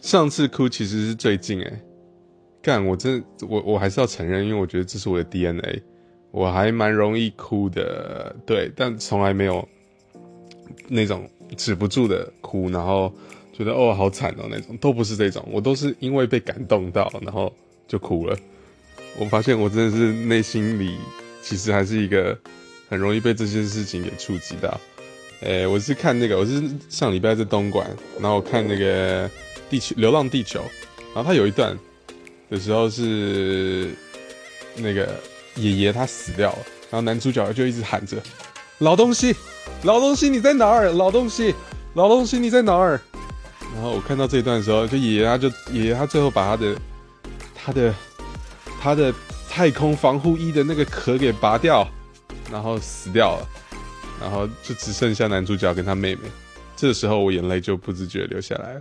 上次哭其实是最近哎，干我真我我还是要承认，因为我觉得这是我的 DNA，我还蛮容易哭的，对，但从来没有那种止不住的哭，然后觉得哦好惨哦那种，都不是这种，我都是因为被感动到，然后就哭了。我发现我真的是内心里其实还是一个很容易被这些事情给触及到。诶，我是看那个，我是上礼拜在东莞，然后看那个。地球流浪地球，然后他有一段的时候是那个爷爷他死掉了，然后男主角就一直喊着老东西，老东西你在哪儿？老东西，老东西你在哪儿？然后我看到这一段的时候，就爷爷他就爷爷他最后把他的他的他的太空防护衣的那个壳给拔掉，然后死掉了，然后就只剩下男主角跟他妹妹。这时候我眼泪就不自觉流下来了。